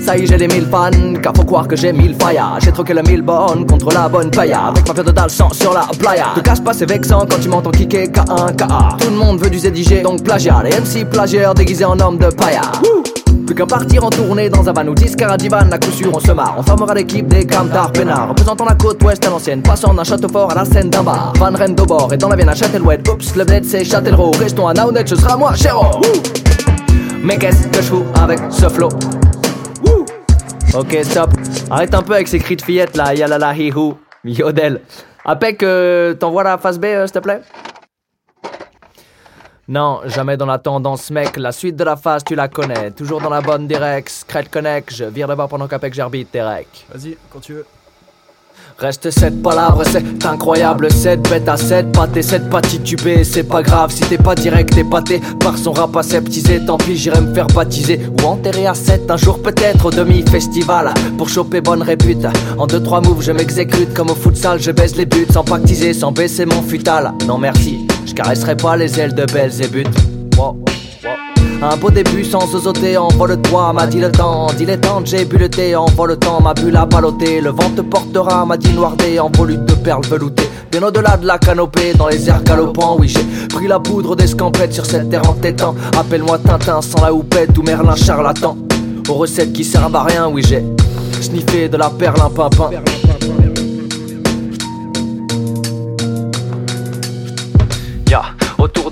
Ça y est, j'ai des mille fans, car faut croire que j'ai mille failles. J'ai troqué le mille bonnes contre la bonne pailla. Avec ma de dalle sans sur la playa. Te casse pas, c'est vexant quand tu m'entends kicker K1, KA. Tout le monde veut du ZIG, donc plagiat. Les MC plagiaires déguisés en homme de pailla. Plus qu'à partir en tournée dans un van ou 10 caradivan, à coup sûr on se marre. On formera l'équipe des Camtar Pénard, représentant la côte ouest à l'ancienne, passant d'un château fort à la scène d'un bar. Van Rennes d'Aubord et dans la Vienne à Châtelouette. Oups, le bled c'est Châtellerault. Restons à Naonet, ce sera moi, chéro. Mais qu'est-ce que je fous avec ce flow? Ok, stop. Arrête un peu avec ces cris de fillette là, yalala hihou, yodel. Apec, euh, t'envoies la phase B, euh, s'il te plaît? Non, jamais dans la tendance, mec. La suite de la phase, tu la connais. Toujours dans la bonne direct. Scred Connect, je vire d'abord pendant qu'Apec j'arbitre recs. Vas-y, quand tu veux. Reste cette palabres, c'est incroyable. Cette bête à cette pâté, cette tubée, c'est pas grave. Si t'es pas direct, t'es pâté par son rap aseptisé. Tant pis, j'irai me faire baptiser ou enterrer à 7 un jour peut-être au demi-festival. Pour choper bonne répute. En 2-3 moves, je m'exécute comme au futsal. Je baisse les buts sans pactiser, sans baisser mon futal. Non merci, je caresserai pas les ailes de buts. Un beau début sans osoter, envole-toi, m'a dit le temps. Dilettante, j'ai bu le thé, envole le temps, ma bulle à baloter. Le vent te portera, m'a dit noirder, en volute de perles veloutées. Bien au-delà de la canopée, dans les airs galopants, oui, j'ai pris la poudre d'escampette sur cette terre en tétan. Appelle-moi Tintin sans la houppette ou Merlin charlatan. Aux recettes qui servent à rien, oui, j'ai sniffé de la perle un pimpin.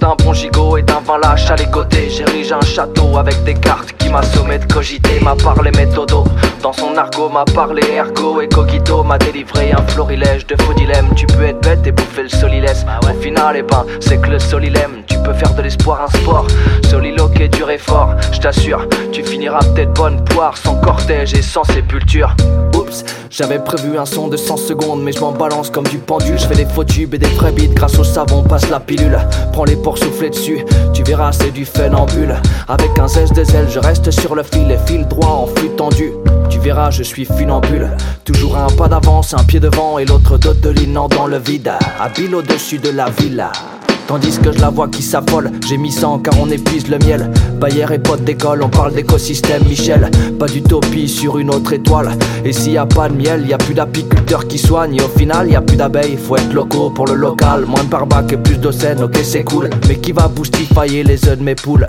D'un bon gigot et d'un vin lâche à les côtés. J'érige un château avec des cartes qui m'assommaient de cogiter. M'a parlé méthodo, dans son argot m'a parlé ergo Et cogito m'a délivré un florilège de faux dilemmes. Tu peux être bête et bouffer le solilès. Au final, eh ben, c'est que le solilème. Tu peux faire de l'espoir un sport. Soliloquer dur et fort, je t'assure Tu finiras peut-être bonne poire sans cortège et sans sépulture J'avais prévu un son de 100 secondes Mais je m'en balance comme du pendule Je fais des faux tubes et des vrais beats. Grâce au savon passe la pilule. Prends les pour souffler dessus. Tu verras c'est du bulle Avec un zeste de zèle je reste sur le fil Et fil droit en flux tendu. Tu verras, je suis funambule. Toujours un pas d'avance, un pied devant et l'autre dodelinant dans le vide. Habile au-dessus de la villa. Tandis que je la vois qui s'affole, j'ai mis 100 car on épuise le miel. Bayer et potes d'école, on parle d'écosystème, Michel. Pas d'utopie sur une autre étoile. Et s'il y a pas de miel, y a plus d'apiculteurs qui soignent. Et au final, y a plus d'abeilles, faut être locaux pour le local. Moins de barbac et plus d'ocènes, ok c'est cool. Mais qui va boostifier les œufs de mes poules?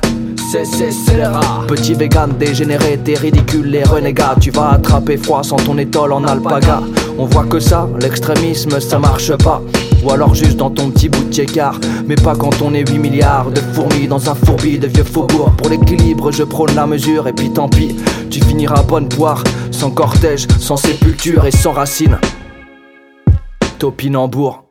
C'est, rats Petit vegan dégénéré, t'es ridicule, les renégats. Tu vas attraper froid sans ton étole en alpaga. On voit que ça, l'extrémisme, ça marche pas. Ou alors juste dans ton petit bout de car Mais pas quand on est 8 milliards de fourmis dans un fourbi de vieux faubourgs. Pour l'équilibre je prône la mesure et puis tant pis Tu finiras bonne poire. Sans cortège, sans sépulture et sans racines Topinambour